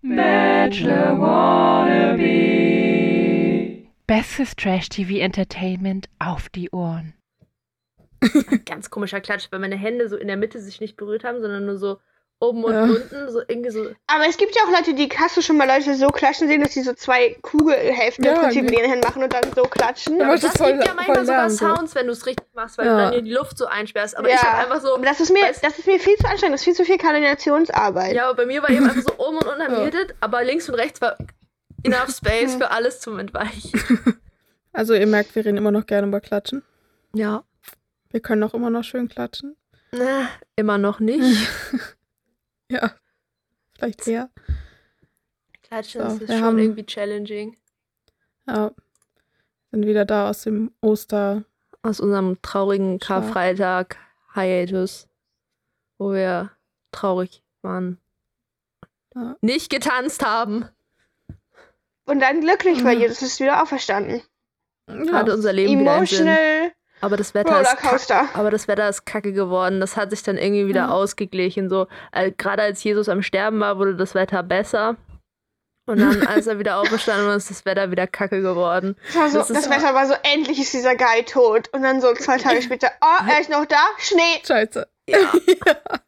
Bachelor Wannabe. Bestes Trash-TV-Entertainment auf die Ohren. Ganz komischer Klatsch, weil meine Hände so in der Mitte sich nicht berührt haben, sondern nur so oben und Ja. unten, so irgendwie so. Aber es gibt ja auch Leute, die hast du schon mal Leute so klatschen sehen, dass sie so zwei Kugelhälften Ja, im Prinzip mit okay. den Händen machen und dann so klatschen. Ja, Aber das das ist voll- gibt ja manchmal voll sogar. Sounds, wenn du es richtig machst, weil Ja. du dann hier die Luft so einsperrst. Aber Ja. ich habe einfach so. Aber das ist mir, weißt- das ist mir viel zu anstrengend, das ist viel zu viel Koordinationsarbeit. Ja, aber bei mir war eben einfach so oben und unten am Ja. Aber links und rechts war enough space für alles zum Entweichen. Also ihr merkt, wir reden immer noch gerne über Klatschen. Ja. Wir können auch immer noch schön klatschen. Na, immer noch nicht. Ja. Vielleicht eher. Klatschen So, ist schon haben- irgendwie challenging. Ja. Sind wieder da aus dem Oster. Aus unserem traurigen Schau. Karfreitag Hiatus, wo wir traurig waren. Ja. Nicht getanzt haben. Und dann glücklich, weil Ja. Jesus ist wieder auferstanden. Ja. Hat unser Leben. Emotional Aber das Wetter ist kack, Rollercoaster. aber das Wetter ist kacke geworden. Das hat sich dann irgendwie wieder Ja. ausgeglichen. So, äh, gerade als Jesus am Sterben war, wurde das Wetter besser. Und dann, als er wieder auferstanden war, ist das Wetter wieder kacke geworden. Das, so, Das das, ist- Wetter war so, endlich ist dieser Guy tot. Und dann so zwei Tage später, oh, er ist noch da, Schnee. Scheiße. Ja.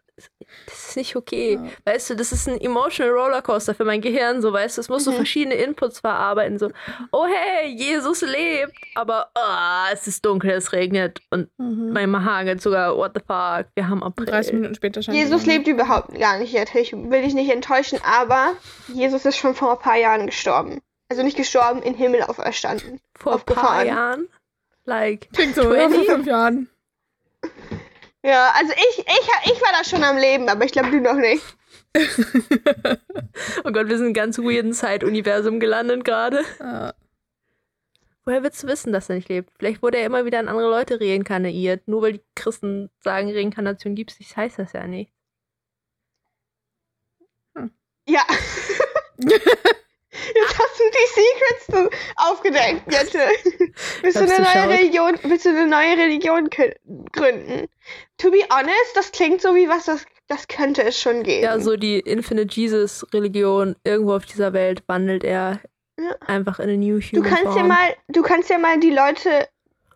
Das ist nicht okay. Ja. Weißt du, das ist ein emotional Rollercoaster für mein Gehirn, so weißt du, es muss so Mhm. verschiedene Inputs verarbeiten, so, oh hey, Jesus lebt, aber ah, es ist dunkel, es regnet und Mhm. mein Haar geht sogar, what the fuck, wir haben April. 30 Minuten später scheint Jesus lebt überhaupt gar nicht jetzt. Ich will dich nicht enttäuschen, aber Jesus ist schon vor ein paar Jahren gestorben. Also nicht gestorben, in Himmel auferstanden. Vor ein paar. Jahren. Like, Klingt so, ja, vor 20? fünf Jahren. Ja, also ich, ich, ich war da schon am Leben, aber ich glaube, du noch nicht. oh Gott, wir sind in einem ganz weirden Zeituniversum gelandet gerade. Ja. Woher willst du wissen, dass er nicht lebt? Vielleicht wurde er immer wieder an andere Leute reinkarniert. Nur weil die Christen sagen, Reinkarnation gibt's nicht, heißt das ja nicht. Ja. Jetzt hast du die Secrets aufgedeckt, Jette. Willst du eine neue. Religion, willst du eine neue Religion gründen? To be honest, das klingt so wie was, das, das könnte es schon geben. Ja, so die Infinite Jesus-Religion, irgendwo auf dieser Welt wandelt er Ja. einfach in eine New du Human kannst ja mal, du kannst ja mal die Leute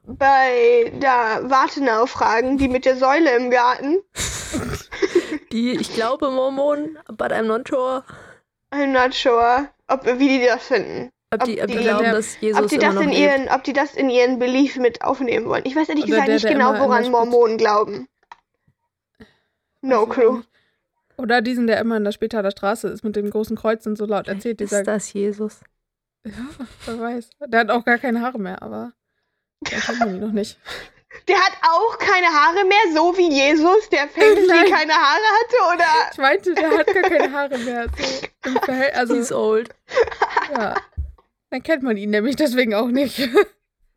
bei der Wartenau fragen, die mit der Säule im Garten. Die, ich glaube, Mormonen, but I'm not sure. I'm not sure, ob, wie die das finden. Ob die, Ob die die- glauben, der- dass Jesus ob die das in lebt. ihren, ob die das in ihren Belief mit aufnehmen wollen. Ich weiß ehrlich Oder gesagt der, nicht der genau, der woran Mormonen glauben. No clue. Oder diesen, der immer in der Spitaler Straße ist mit dem großen Kreuz und so laut erzählt. Dieser, Ist das Jesus? ja, wer weiß. Der hat auch gar keine Haare mehr, aber der kennt man ihn noch nicht. Der hat auch keine Haare mehr, so wie Jesus, der Famously keine Haare hatte, oder? Ich meinte, der hat gar keine Haare mehr. So also, He's old. ja. Dann kennt man ihn nämlich deswegen auch nicht.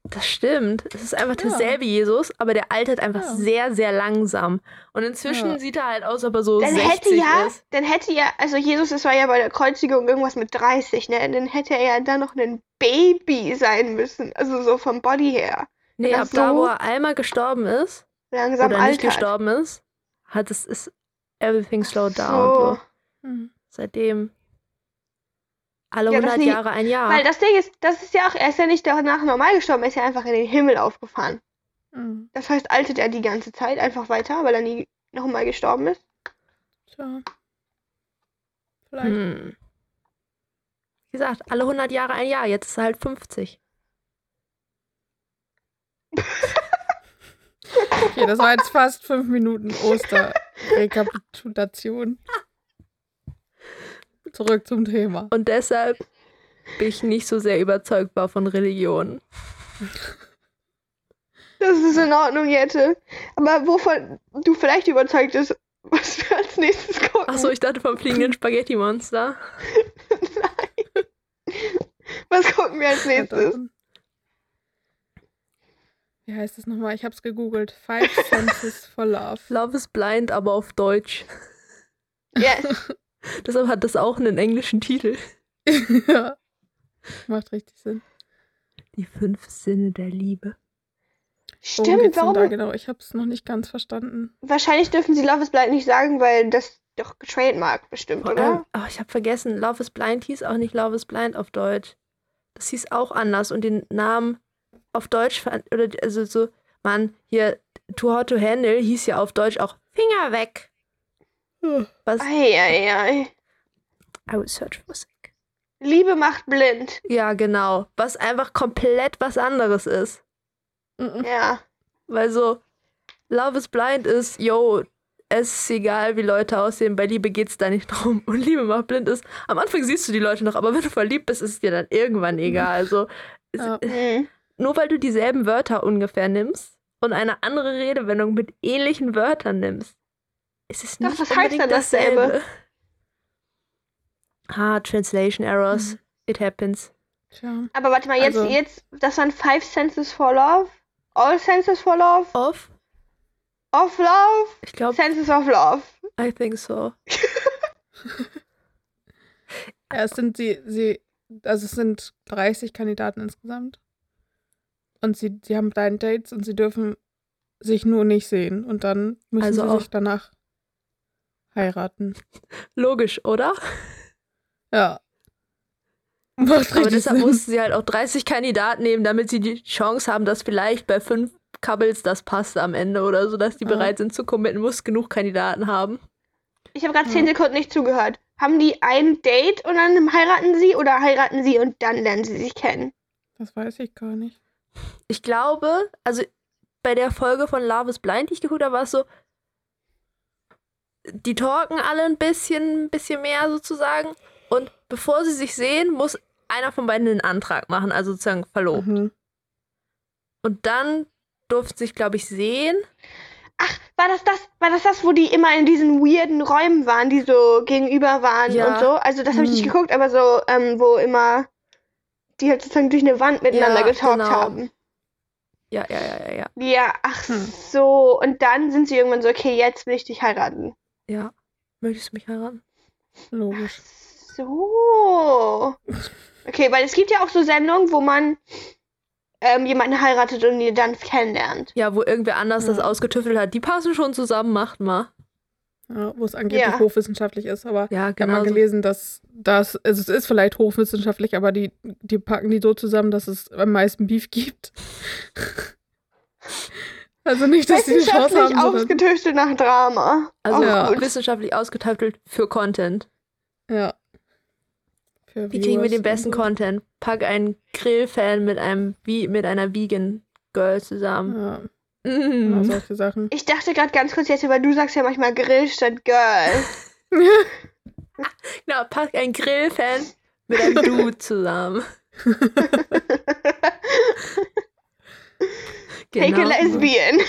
Das stimmt. Es ist einfach Ja. derselbe Jesus, aber der altert einfach Ja. sehr, sehr langsam. Und inzwischen Ja. sieht er halt aus, als ob er so Dann 60 hätte ja, ist. dann hätte ja, also Jesus, es war ja bei der Kreuzigung irgendwas mit 30, ne? Dann hätte er ja dann noch ein Baby sein müssen, also so vom Body her. Nee, ab da, wo er einmal gestorben ist, Langsam oder nicht altert. gestorben ist, hat es ist everything slowed So. down. So. Hm. Seitdem alle Ja, das 100 nie- Jahre ein Jahr. Weil das Ding ist, das ist ja auch, er ist ja nicht danach normal gestorben, er ist ja einfach in den Himmel aufgefahren. Hm. Das heißt, altert er die ganze Zeit einfach weiter, weil er nie nochmal gestorben ist. Tja. Vielleicht. Hm. Wie gesagt, alle 100 Jahre ein Jahr. Jetzt ist er halt 50. Okay, das war jetzt fast fünf Minuten Oster-Rekapitulation. Zurück zum Thema. Und deshalb bin ich nicht so sehr überzeugbar von Religion. Das ist in Ordnung, Jette. Aber wovon du vielleicht überzeugt bist, was wir als nächstes gucken. Achso, ich dachte vom fliegenden Spaghetti-Monster. Was gucken wir als nächstes? Wie heißt es nochmal? Ich hab's gegoogelt. Five Senses for Love. Love is Blind, aber auf Deutsch. Yes. Deshalb hat das auch einen englischen Titel. ja. Macht richtig Sinn. Die fünf Sinne der Liebe. Stimmt, warum? da genau? Ich hab's noch nicht ganz verstanden. Wahrscheinlich dürfen sie Love is Blind nicht sagen, weil das doch getrademarkt bestimmt, Vor oder? allem, oh, ich habe vergessen, Love is Blind hieß auch nicht Love is Blind auf Deutsch. Das hieß auch anders und den Namen auf Deutsch, oder also so, Mann, hier, Too Hot to Handle hieß ja auf Deutsch auch Finger weg. Was? Eieiei. I will search for sick. Liebe macht blind. Ja, genau. Was einfach komplett was anderes ist. Mhm. Ja. Weil so, Love is Blind ist, yo, es ist egal, wie Leute aussehen, bei Liebe geht's da nicht drum. Und Liebe macht blind ist, am Anfang siehst du die Leute noch, aber wenn du verliebt bist, ist es dir dann irgendwann egal. Also, Ja. Mhm. Nur weil du dieselben Wörter ungefähr nimmst und eine andere Redewendung mit ähnlichen Wörtern nimmst, ist es Doch, nicht das heißt unbedingt dann dasselbe. dasselbe. Ah, Translation Errors. Mhm. It happens. Tja. Aber warte mal, jetzt, Also- jetzt, das waren Five Senses for Love. All Senses for Love. Off? Of Love. Ich glaube, Senses of Love. I think so. Ja, es sind sie, sie, also es sind 30 Kandidaten insgesamt. Und sie, sie haben Blind Dates und sie dürfen sich nur nicht sehen. Und dann müssen Also sie auch- sich danach heiraten. Logisch, oder? Ja. Macht Aber deshalb Sinn. mussten sie halt auch 30 Kandidaten nehmen, damit sie die Chance haben, dass vielleicht bei fünf Couples das passt am Ende oder so, dass die Ja. bereit sind zu committen, muss genug Kandidaten haben. Ich habe gerade Ja. zehn Sekunden nicht zugehört. Haben die ein Date und dann heiraten sie oder heiraten sie und dann lernen sie sich kennen? Das weiß ich gar nicht. Ich glaube, also bei der Folge von Love is Blind, die ich geguckt habe, war es so, die talken alle ein bisschen, ein bisschen mehr sozusagen. Und bevor sie sich sehen, muss einer von beiden einen Antrag machen, also sozusagen verlobt. Mhm. Und dann durften sich, glaube ich, sehen. Ach, war das das, war das das, wo die immer in diesen weirden Räumen waren, die so gegenüber waren Ja. und so? Also das habe ich nicht Hm. geguckt, aber so, ähm, wo immer die halt sozusagen durch eine Wand miteinander Ja, getalkt genau. haben. Ja, ja, ja, ja, ja. Ja, ach Hm. so. Und dann sind sie irgendwann so, okay, jetzt will ich dich heiraten. Ja. Möchtest du mich heiraten? Logisch. So. Okay, weil es gibt ja auch so Sendungen, wo man ähm, jemanden heiratet und ihn dann kennenlernt. Ja, wo irgendwer anders das Ja. ausgetüftelt hat. Die passen schon zusammen, macht mal. Ja, wo es angeblich Ja. hochwissenschaftlich ist, aber Ja, ich habe genau. mal gelesen, dass das, also es ist vielleicht hochwissenschaftlich, aber die, die packen die so zusammen, dass es am meisten Beef gibt. also nicht, dass die eine Chance Wissenschaftlich haben, sondern, ausgetüftelt nach Drama. Also Auch Ja. wissenschaftlich ausgetüftelt für Content. ja. Für Wie kriegen wir den besten so. Content? Pack einen Grill-Fan mit einem wie mit einer Vegan Girl zusammen. Ja, Mm. genau solche Sachen. Ich dachte gerade ganz kurz jetzt, weil du sagst ja manchmal Grill statt Girl. Genau, pack einen Grill-Fan mit einem Dude zusammen. Take a Genau. lesbian.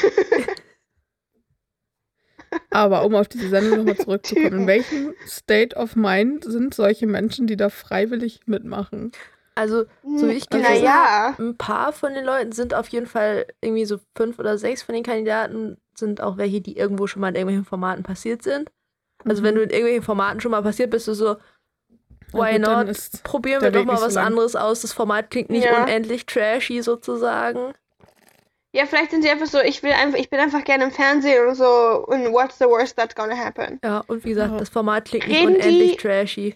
Aber um auf diese Sendung nochmal zurückzukommen, in welchem State of Mind sind solche Menschen, die da freiwillig mitmachen? Also, so wie ich gelesen naja. ein paar von den Leuten sind auf jeden Fall irgendwie so fünf oder sechs von den Kandidaten sind auch welche, die irgendwo schon mal in irgendwelchen Formaten passiert sind. Also, Mhm. wenn du in irgendwelchen Formaten schon mal passiert bist, du so, why dann not? Probieren wir doch mal so was lang. anderes aus. Das Format klingt nicht Ja. unendlich trashy sozusagen. Ja, vielleicht sind sie einfach so, ich will einfach, ich bin einfach gerne im Fernsehen und so und what's the worst that's gonna happen? Ja, und wie gesagt, das Format klingt nicht unendlich die- trashy.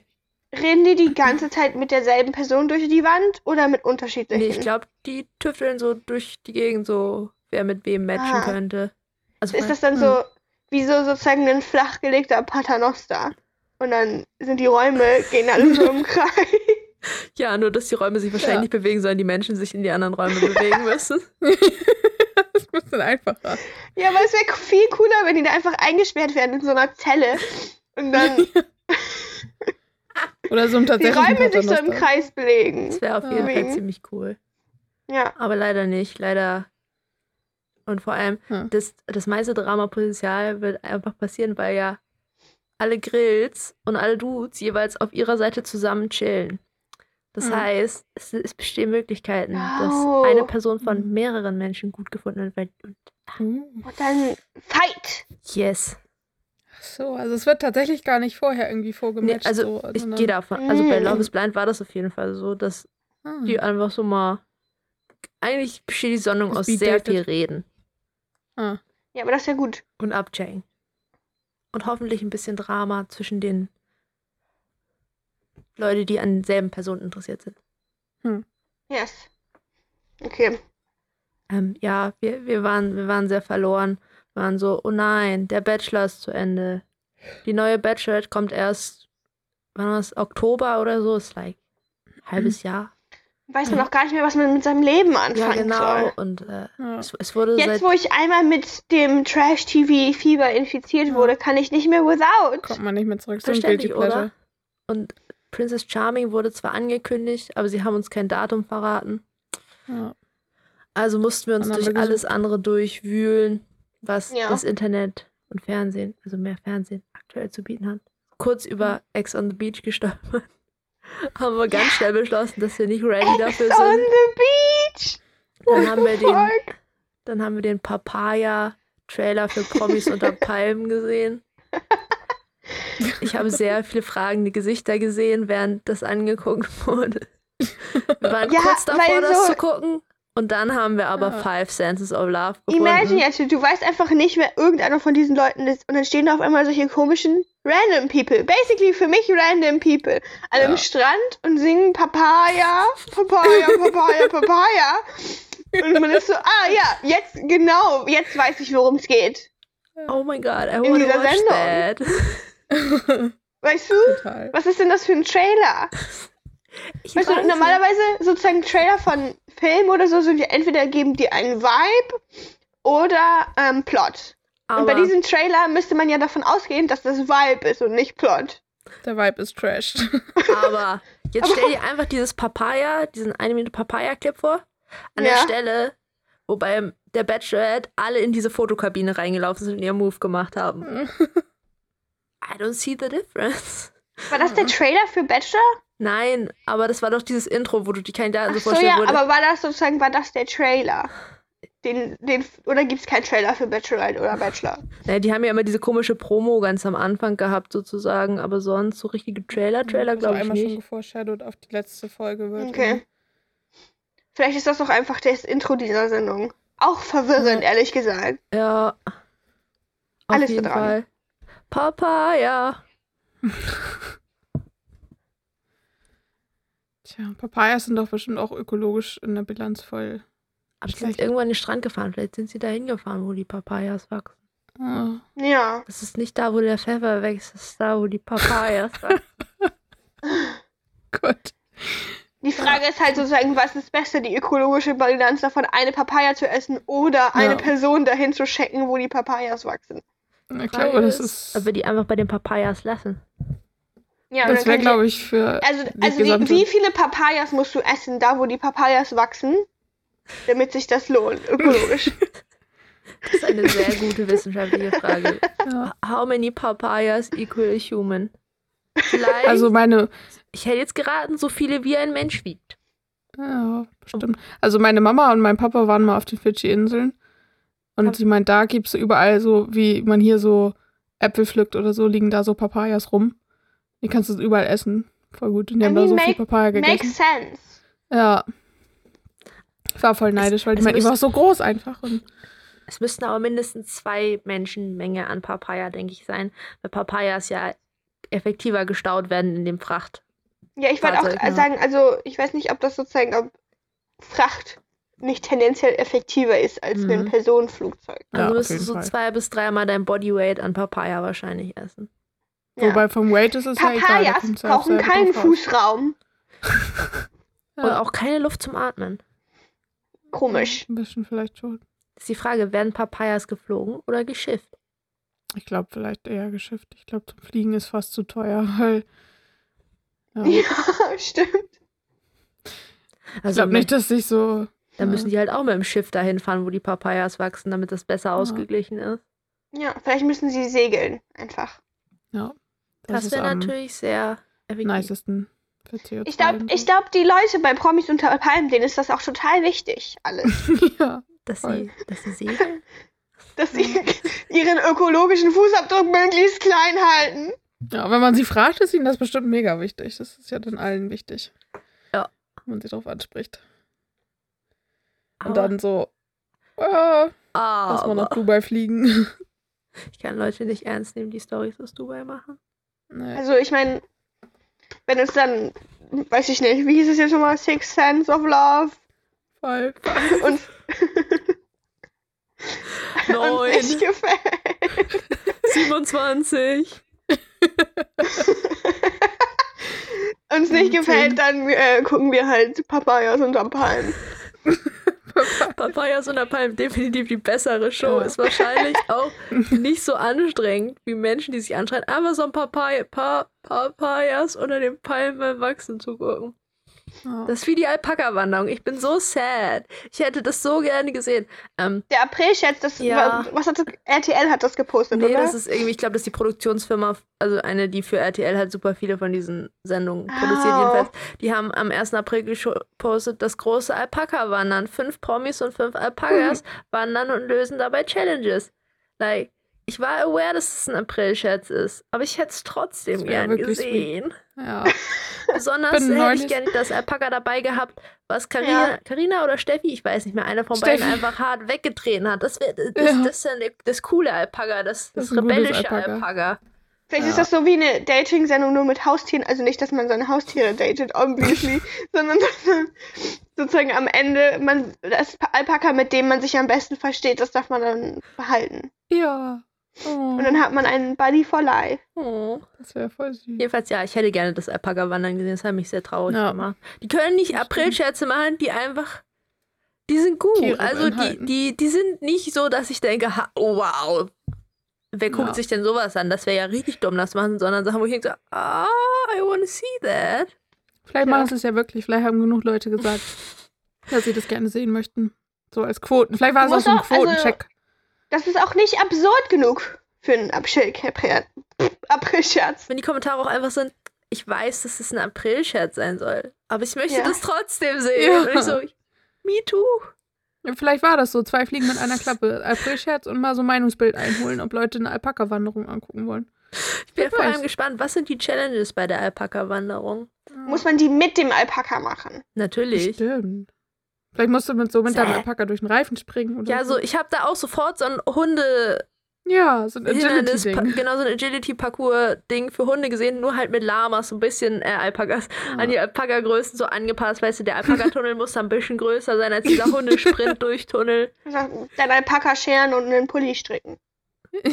Reden die die ganze Zeit mit derselben Person durch die Wand oder mit unterschiedlichen? Nee, ich glaube, die tüfteln so durch die Gegend, so wer mit wem matchen Ah. könnte. Also Ist das dann Hm. so, wie so sozusagen ein flachgelegter Paternoster? Und dann sind die Räume, gehen alle so im Kreis. ja, nur dass die Räume sich wahrscheinlich Ja. nicht bewegen sollen, die Menschen sich in die anderen Räume bewegen müssen. das ist ein bisschen einfacher. Ja, aber es wäre viel cooler, wenn die da einfach eingesperrt werden in so einer Zelle. Und dann Oder so ein die tatsächlichen Räume sich so im. Kreis belegen. Das wäre auf Ja. jeden Fall ziemlich cool. Ja. Aber leider nicht. Leider. Und vor allem, Ja. das, das meiste Dramapotenzial wird einfach passieren, weil ja alle Grills und alle Dudes jeweils auf ihrer Seite zusammen chillen. Das Mhm. heißt, es, es bestehen Möglichkeiten, Oh. dass eine Person von Mhm. mehreren Menschen gut gefunden wird. Weil, und Uh. Und dann Fight! yes. So, also es wird tatsächlich gar nicht vorher irgendwie Nee, vorgematcht. also so, ich gehe davon. Also bei Mhm. Love is Blind war das auf jeden Fall so, dass Ah. die einfach so mal. Eigentlich besteht die Sendung Das aus sehr viel Reden Ah. Ja, aber das ist ja gut. und Abchecking. und hoffentlich ein bisschen Drama zwischen den Leuten, die an denselben Personen interessiert sind. Yes. Okay. Ähm, ja, wir, wir, waren, wir waren sehr verloren. Waren so, oh nein, der Bachelor ist zu Ende. Die neue Bachelorette kommt erst, wann war das, Oktober oder so? Ist like halbes Jahr. Weiß man auch gar nicht mehr, was man mit seinem Leben anfangen Ja, genau. soll. Und äh, Ja. es, es wurde Jetzt, seit wo ich einmal mit dem Trash-TV-Fieber infiziert Ja. wurde, kann ich nicht mehr without. Kommt man nicht mehr zurück. So ein Guilty Pleasure. Und Princess Charming wurde zwar angekündigt, aber sie haben uns kein Datum verraten. Ja. Also mussten wir uns durch alles andere durchwühlen, was Ja. das Internet und Fernsehen, also mehr Fernsehen aktuell zu bieten hat. Kurz über Ex on the Beach gestolpert. haben wir ganz schnell beschlossen, dass wir nicht ready dafür Ex on sind. the beach. Dann haben wir den, dann haben wir den Papaya-Trailer für Promis unter Palmen gesehen. Ich habe sehr viele fragende Gesichter gesehen, während das angeguckt wurde. Wir waren Ja, kurz davor, weil das so- zu gucken. Und dann haben wir aber Ja. Five Senses of Love gefunden. Imagine jetzt, du weißt einfach nicht, wer irgendeiner von diesen Leuten ist und dann stehen da auf einmal solche komischen random people. Basically für mich random people. An einem Ja. Strand und singen Papaya, Papaya, Papaya, Papaya. Und man ist so, ah ja, jetzt, genau, jetzt weiß ich, worum es geht. Oh my god, I In dieser watch Sendung. that. Weißt du? Total. Was ist denn das für ein Trailer? Ich Weißt du, normalerweise sozusagen Trailer von Film oder so sind ja entweder geben die einen Vibe oder ähm, Plot. nicht, Und bei aber diesem Trailer müsste man ja davon ausgehen, dass das Vibe ist und nicht Plot. Der Vibe ist trash. Aber jetzt stell dir einfach dieses Papaya, diesen eine Minute Papaya-Clip vor. An der Ja. Stelle, wo bei der Bachelorette alle in diese Fotokabine reingelaufen sind und ihren Move gemacht haben. I don't see the difference. War das der Trailer für Bachelor? Nein, aber das war doch dieses Intro, wo du die Kandidaten Ach so so, vorstellen ja, würdest. aber war das sozusagen, war das der Trailer? Den, den, oder gibt es keinen Trailer für Bachelorette oder Bachelor? Ja, die haben ja immer diese komische Promo ganz am Anfang gehabt, sozusagen, aber sonst so richtige Trailer, Trailer Also glaube ich einmal schon nicht. geforeshadowed auf die letzte Folge wird. Okay. Vielleicht ist das doch einfach das Intro dieser Sendung. Auch verwirrend, ehrlich gesagt. Ja. Auf Alles jeden dran. Fall. Papaya. Tja, Papayas sind doch bestimmt auch ökologisch in der Bilanz voll. Aber sie sind irgendwann an den Strand gefahren. Vielleicht sind sie da hingefahren, wo die Papayas wachsen. Ah, Ja. Das ist nicht da, wo der Pfeffer wächst. Das ist da, wo die Papayas wachsen. Gott. Die Frage ist halt sozusagen, was ist besser, die ökologische Bilanz davon, eine Papaya zu essen oder eine Ja. Person dahin zu checken, wo die Papayas wachsen. Ich glaube, das ist. Ob wir die einfach bei den Papayas lassen. Ja, Das wäre, glaube ich, für. also, die also wie, gesamte- wie viele Papayas musst du essen, da wo die Papayas wachsen, damit sich das lohnt, ökologisch? Das ist eine sehr gute wissenschaftliche Frage. Ja. How many Papayas equal a human? Vielleicht, Also meine. ich hätte jetzt geraten, so viele wie ein Mensch wiegt. Ja, bestimmt. Also meine Mama und mein Papa waren mal auf den Fidschi-Inseln. Und Hab- sie meint, da gibt es überall so, wie man hier so Äpfel pflückt oder so, liegen da so Papayas rum. Die kannst du überall essen. Voll gut. Und die I haben da mean, so viel make- Papaya gegessen. Makes sense. Ja. Ich war voll neidisch, weil die es meinten, die war so groß einfach. Und Es müssten aber mindestens zwei Menschenmenge an Papaya, denke ich, sein. Weil Papayas ja effektiver gestaut werden in dem Fracht. Ja, ich wollte auch ja. sagen, also ich weiß nicht, ob das sozusagen, ob Fracht nicht tendenziell effektiver ist als Mhm. ein Personenflugzeug. Ja, Also auf müsstest du so Fall. zwei bis dreimal dein Bodyweight an Papaya wahrscheinlich essen. Ja. Wobei vom Weight ist es ja egal. Papayas ja auf brauchen keinen. Fußraum. Und Ja, auch keine Luft zum Atmen. Komisch. Ein bisschen vielleicht schon. Das ist die Frage, werden Papayas geflogen oder geschifft? Ich glaube vielleicht eher geschifft. Ich glaube, zum Fliegen ist fast zu teuer, weil. Ja, Ja, ich stimmt. Also glaube nicht, dass sich so. dann müssen die halt auch mit dem Schiff dahin fahren, wo die Papayas wachsen, damit das besser ausgeglichen ist. Ja, vielleicht müssen sie segeln. Einfach. Ja. Das, ist wäre natürlich sehr effektiv. nicesten für CO2. Ich glaube, glaub, die Leute bei Promis unter Palmen, denen ist das auch total wichtig, alles. ja. Dass Voll. sie, dass sie segeln. Dass sie ihren ökologischen Fußabdruck möglichst klein halten. ja, wenn man sie fragt, ist ihnen das bestimmt mega wichtig. Das ist ja dann allen wichtig. Ja. Wenn man sie darauf anspricht. Und Aber- dann so, äh, lass mal nach Dubai fliegen. Ich kann Leute nicht ernst nehmen, die Stories aus Dubai machen. Nee. Also ich meine, wenn es dann, weiß ich nicht, wie hieß es jetzt nochmal, Six Sense of Love Voll. und uns Neun, nicht gefällt. 27. uns nicht gefällt, dann äh, gucken wir halt Papayas unterm Palm. Papayas und der Palm definitiv die bessere Show. Ja. Ist wahrscheinlich auch nicht so anstrengend wie Menschen, die sich anschreien, einfach so ein Papaya, pa Papayas unter den Palmen Wachsen zu gucken. Das ist wie die Alpaka-Wanderung. Ich bin so sad. Ich hätte das so gerne gesehen. Ähm, Der April-Scherz, das Ja. was hat das, RTL hat das gepostet, nee, oder? das ist irgendwie, ich glaube, das ist die Produktionsfirma, also eine, die für RTL halt super viele von diesen Sendungen produziert. Oh. Jedenfalls, die haben am 1. April gepostet, das große Alpaka-Wandern. Fünf Promis und fünf Alpakas wandern und lösen dabei Challenges. Like, ich war aware, dass es ein April-Scherz ist, aber ich hätte es trotzdem Das gern gesehen. ja. Besonders Bin hätte ich gerne das Alpaka dabei gehabt, was Carina, Ja. Carina oder Steffi, ich weiß nicht mehr, einer von Steffi. beiden einfach hart weggetreten hat. Das, wär, das, Ja. das ist ja ne- das coole Alpaka, das, Das das, rebellische Alpaka. Alpaka. Vielleicht Ja. ist das so wie eine Dating-Sendung nur mit Haustieren. Also nicht, dass man seine Haustiere datet, obviously, sondern dass man sozusagen am Ende man das Alpaka, mit dem man sich am besten versteht, das darf man dann behalten. Ja. Oh, Und dann hat man einen Buddy for life. Oh. das wäre voll süß. Jedenfalls, ja, ich hätte gerne das Alpaka wandern gesehen, das hat mich sehr traurig Ja. gemacht. Die können nicht Aprilscherze machen, die einfach, die sind gut. Tiere also die, die, die sind nicht so, dass ich denke, ha, oh wow, wer guckt Ja. sich denn sowas an? Das wäre ja richtig dumm, das machen, sondern Sachen, wo ich denke, so, ah, I wanna see that. Vielleicht Ja. machen sie es ja wirklich. Vielleicht haben genug Leute gesagt, dass sie das gerne sehen möchten. So als Quoten. Vielleicht war es auch so ein also- Quotencheck. Das ist auch nicht absurd genug für einen April- April-Scherz. Wenn die Kommentare auch einfach sind, ich weiß, dass es ein Aprilscherz sein soll, aber ich möchte Ja. das trotzdem sehen. Ja. Und ich so, me too. Vielleicht war das so. Zwei Fliegen mit einer Klappe. April-Scherz und mal so Meinungsbild einholen, ob Leute eine Alpaka-Wanderung angucken wollen. Ich bin Wer vor allem gespannt, was sind die Challenges bei der Alpaka-Wanderung? Muss man die mit dem Alpaka machen? Natürlich. Stimmt. Vielleicht musst du mit so mit deinem. Alpaka durch den Reifen springen. Oder Ja, so, ich habe da auch sofort so ein Hunde Ja, so ein Agility-Ding. genau so ein Agility-Parcours-Ding für Hunde gesehen, nur halt mit Lamas, so ein bisschen äh, Alpakas an die Alpaka-Größen so angepasst. Weißt du, der Alpaka-Tunnel muss ein bisschen größer sein als dieser Hundesprint durch Tunnel Dein Alpaka scheren und einen Pulli stricken.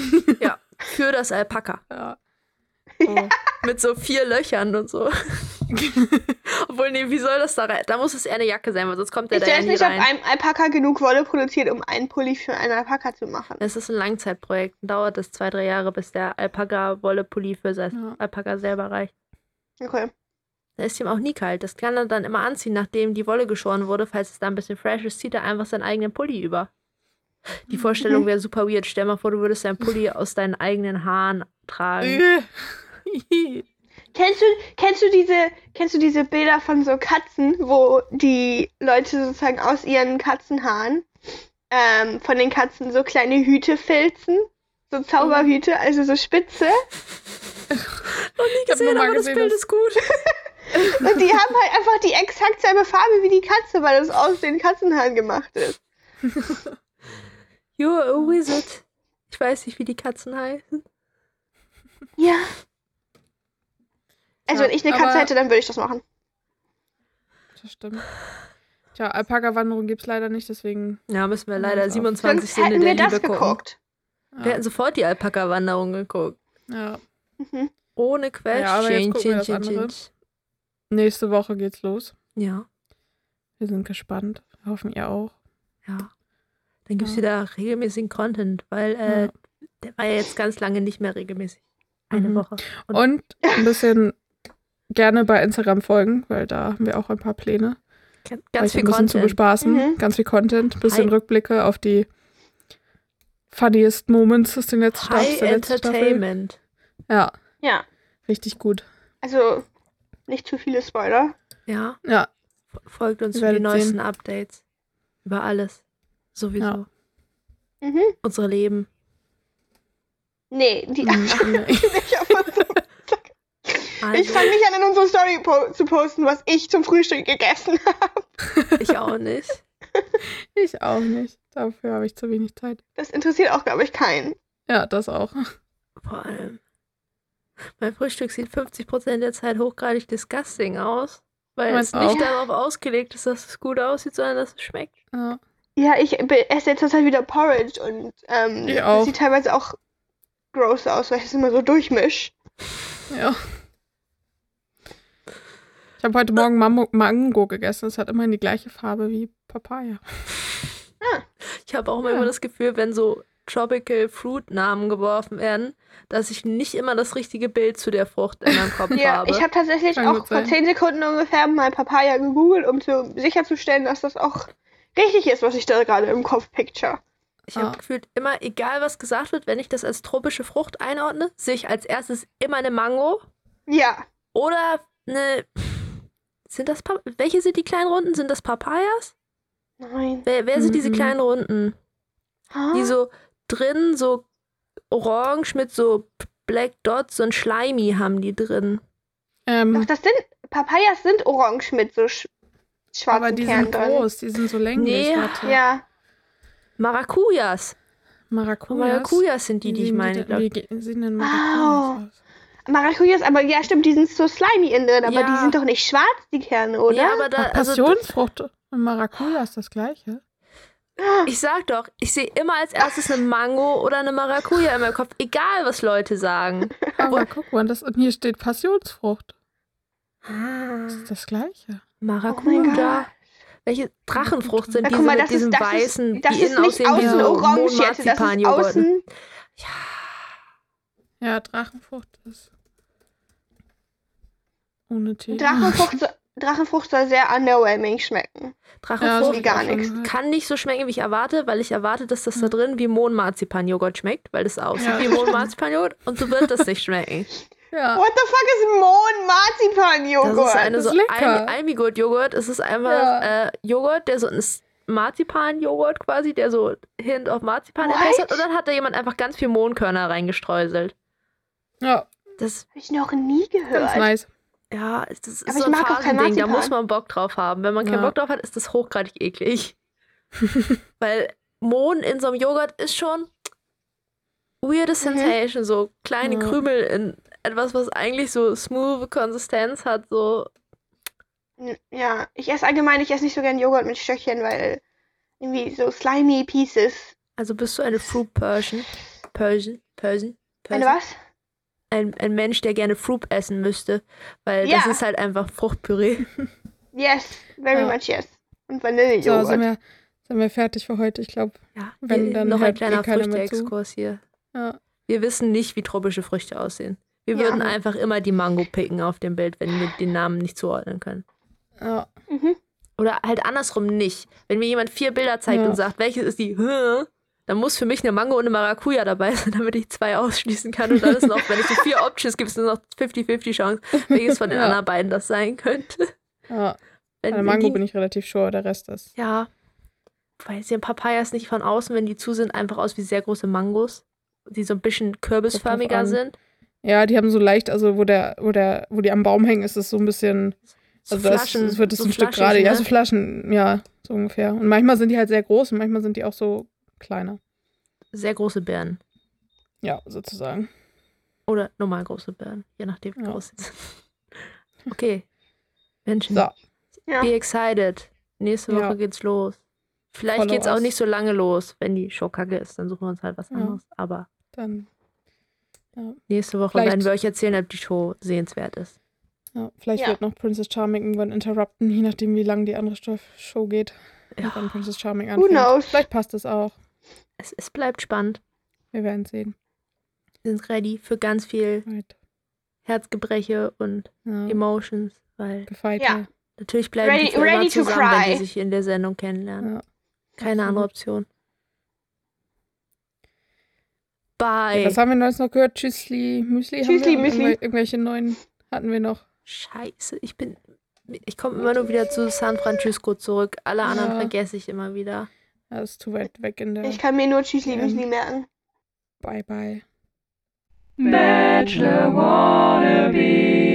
für das Alpaka. Ja. Oh. Mit so vier Löchern und so. Obwohl, nee, wie soll das da rein? Da muss es eher eine Jacke sein, weil sonst kommt der Ich da ja weiß nicht, ob rein. ein Alpaka genug Wolle produziert, um einen Pulli für einen Alpaka zu machen. Es ist ein Langzeitprojekt. Dauert es zwei, drei Jahre, bis der Alpaka-Wolle-Pulli für sein Ja. Alpaka selber reicht. Okay. Da ist ihm auch nie kalt. Das kann er dann immer anziehen, nachdem die Wolle geschoren wurde. Falls es da ein bisschen fresh ist, zieht er einfach seinen eigenen Pulli über. Die Vorstellung wäre super weird. Stell mal vor, du würdest deinen Pulli aus deinen eigenen Haaren tragen. Kennst du, kennst du diese, kennst du diese Bilder von so Katzen, wo die Leute sozusagen aus ihren Katzenhaaren ähm, von den Katzen so kleine Hüte filzen? So Zauberhüte, also so spitze. Noch nie gesehen, nur mal aber das gesehen, Bild dass- ist gut. Und die haben halt einfach die exakt selbe Farbe wie die Katze, weil das aus den Katzenhaaren gemacht ist. You're a wizard. Ich weiß nicht, wie die Katzen heißen. Ja. Also Ja, wenn ich eine Katze hätte, dann würde ich das machen. Das stimmt. Tja, Alpaka-Wanderung gibt es leider nicht, deswegen. Ja, müssen wir leider ist auch- 27 Sonst Sinne hätten der wir das Liebe gucken. geguckt. Wir Ja, hätten sofort die Alpaka-Wanderung geguckt. ja. Mhm. Ohne Question. Ja, aber jetzt gucken wir das andere. Nächste Woche geht's los. Ja, Wir sind gespannt. Wir hoffen, ihr auch. ja. Dann gibt es Ja. wieder regelmäßigen Content, weil äh, Ja. der war ja jetzt ganz lange nicht mehr regelmäßig. Eine Mhm. Woche. Und- Und ein bisschen gerne bei Instagram folgen, weil da haben wir auch ein paar Pläne. Ganz viel ein bisschen zu Content. bespaßen. Mhm. Ganz viel Content. Ein bisschen Hi. Rückblicke auf die funniest Moments aus den letzten High Staffel. Entertainment. Ja, Ja. richtig gut. Also nicht zu viele Spoiler. Ja, Ja, folgt uns für die neuesten sehen. Updates. Über alles. Sowieso. Ja. Mhm. Unsere Leben. Nee, die Mhm. nicht auf. Also, Ich fange nicht an, in unsere Story po zu posten, was ich zum Frühstück gegessen habe. ich auch nicht. ich auch nicht. Dafür habe ich zu wenig Zeit. Das interessiert auch, glaube ich, keinen. Ja, das auch. Vor allem. Mein Frühstück sieht 50% der Zeit hochgradig disgusting aus. Weil Meins es nicht auch. darauf ausgelegt ist, dass es gut aussieht, sondern dass es schmeckt. Ja. Ja, ich esse jetzt zurzeit wieder Porridge und ähm, das sieht teilweise auch gross aus, weil ich das immer so durchmisch. ja. Ich habe heute Morgen Mambo Mango gegessen. Es hat immerhin die gleiche Farbe wie Papaya. Ich habe auch Ja. immer das Gefühl, wenn so Tropical Fruit Namen geworfen werden, dass ich nicht immer das richtige Bild zu der Frucht in meinem Kopf Ja, habe. ich habe tatsächlich Kann auch vor. 10 Sekunden ungefähr mal Papaya gegoogelt, um zu, sicherzustellen, dass das auch richtig ist, was ich da gerade im Kopf picture. Ich habe Ah. gefühlt immer, egal was gesagt wird, wenn ich das als tropische Frucht einordne, sehe ich als erstes immer eine Mango Ja. oder eine. Sind das Pa- welche sind die kleinen Runden? Sind das Papayas? Nein. Wer, wer sind diese Mhm. kleinen Runden? Ah. Die so drin so orange mit so Black Dots und Slimy haben die drin. Doch, Ähm, das sind, Papayas sind orange mit so sch schwarzen aber die Kernen sind drin. groß, die sind so länglich. Nee, Warte. Ja. Maracujas. Maracujas. Maracujas sind die, die ich meine. denn- glaub ich. Wie sehen denn Wow. Maracujas aus? Maracujas, aber ja, stimmt, die sind so slimy innen drin, aber Ja. die sind doch nicht schwarz, die Kerne, oder? Ja, aber da, also, Passionsfrucht und Maracuja ist das gleiche. ich sag doch, ich sehe immer als erstes eine Mango oder eine Maracuja in meinem Kopf, egal was Leute sagen. Aber guck mal, das, und hier steht Passionsfrucht. Ah, Das ist das gleiche. Maracuja. Welche Drachenfrucht sind Na, diese guck mal, mit das ist, diesem das weißen, ist, das die ist innen nicht aussehen wie außen so orange das ist außen Ja, Ja, Drachenfrucht ist ohne Tee. Drachenfrucht, so, Drachenfrucht soll sehr underwhelming schmecken. Ja, Drachenfrucht wie gar nichts. gehört. kann nicht so schmecken, wie ich erwarte, weil ich erwarte, dass das da Ja. drin wie Mondmarzipan-Joghurt schmeckt, weil das aussieht Ja. wie Mondmarzipan-Joghurt und so wird das nicht schmecken. Ja, What the fuck ist Mohn-Marzipan-Joghurt? Das ist eine so Almigurt-Joghurt. Es ist einfach Ja. äh, Joghurt, der so ein Marzipan-Joghurt quasi, der so Hint auf Marzipan hat. Und dann hat da jemand einfach ganz viel Mohnkörner reingestreuselt. Ja Das, Hab ich noch nie ganz gehört. nice. ja, das ist Aber so ich ein mag auch kein Phasending. Da muss man Bock drauf haben. Wenn man keinen Ja. Bock drauf hat, ist das hochgradig eklig. Weil Mohn in so einem Joghurt ist schon weirde Sensation. So kleine Ja. Krümel in etwas, was eigentlich so smooth Konsistenz hat. So Ja, ich esse allgemein, ich esse nicht so gern Joghurt mit Stöckchen, weil irgendwie so slimy Pieces. Also bist du eine Fruit Persian? Persian? Persian? Eine Persian? was? Ein, ein Mensch, der gerne Fruit essen müsste. Weil Ja. das ist halt einfach Fruchtpüree. Yes, very Ja. much yes. Und So, Vanillejoghurt. sind wir, sind wir fertig für heute. Ich glaube, Ja, Wenn, dann noch ein eh kleiner. Früchte-Exkurs hier. ja. Wir wissen nicht, wie tropische Früchte aussehen. Wir Ja. würden einfach immer die Mango picken auf dem Bild, wenn wir den Namen nicht zuordnen können. ja. mhm. Oder halt andersrum nicht. Wenn mir jemand vier Bilder zeigt Ja. und sagt, welches ist die? Dann muss für mich eine Mango und eine Maracuja dabei sein, damit ich zwei ausschließen kann. Und dann ist noch, wenn es so vier Options gibt, ist nur noch 50-50 Chance, welches von den Ja. anderen beiden das sein könnte. ja. Wenn, wenn Mango die, bin ich relativ sure, der Rest ist. Ja. Weil sehen Papayas nicht von außen, wenn die zu sind, einfach aus wie sehr große Mangos, die so ein bisschen kürbisförmiger an. sind. Ja, die haben so leicht, also wo der, wo der, wo die am Baum hängen, ist es so ein bisschen, So also das, Flaschen. es wird es so ein Stück gerade, ja, ne? so Flaschen, ja, so ungefähr. Und manchmal sind die halt sehr groß und manchmal sind die auch so kleiner. Sehr große Beeren. Ja, sozusagen. Oder normal große Beeren, je nachdem, wie Ja. groß sie sind. Okay. Menschen, So, Ja. be excited. Nächste Woche Ja. geht's los. Vielleicht Follow geht's auch us. nicht so lange los, wenn die Show kacke ist. Dann suchen wir uns halt was Ja. anderes. Aber dann, nächste Woche Vielleicht- werden wir euch erzählen, ob die Show sehenswert ist. ja, vielleicht Ja. wird noch Princess Charming irgendwann interrupten, je nachdem, wie lang die andere Show geht. Ja. Und dann Princess Charming Who anfängt. knows? Vielleicht passt es auch. Es, es bleibt spannend. Wir werden sehen. Wir sind ready für ganz viel Right. Herzgebreche und Ja, Emotions, weil gefeit. Ja. natürlich bleiben Ready- die immer ready to zusammen, wenn cry. die sich in der Sendung kennenlernen. Ja. Keine andere Option. Bye. Was haben wir neues noch gehört? Tschüssli, Müsli? haben Tschüssli, Müsli. irgendwel- Irgendwelche neuen hatten wir noch. Scheiße, ich bin. Ich komme immer nur wieder zu San Francisco zurück. Alle anderen Ja. vergesse ich immer wieder. Ja, ist zu weit weg in der. Ich kann mir nur Tschüssli Ja. Müsli merken. Bye, bye. Bachelor wannabe.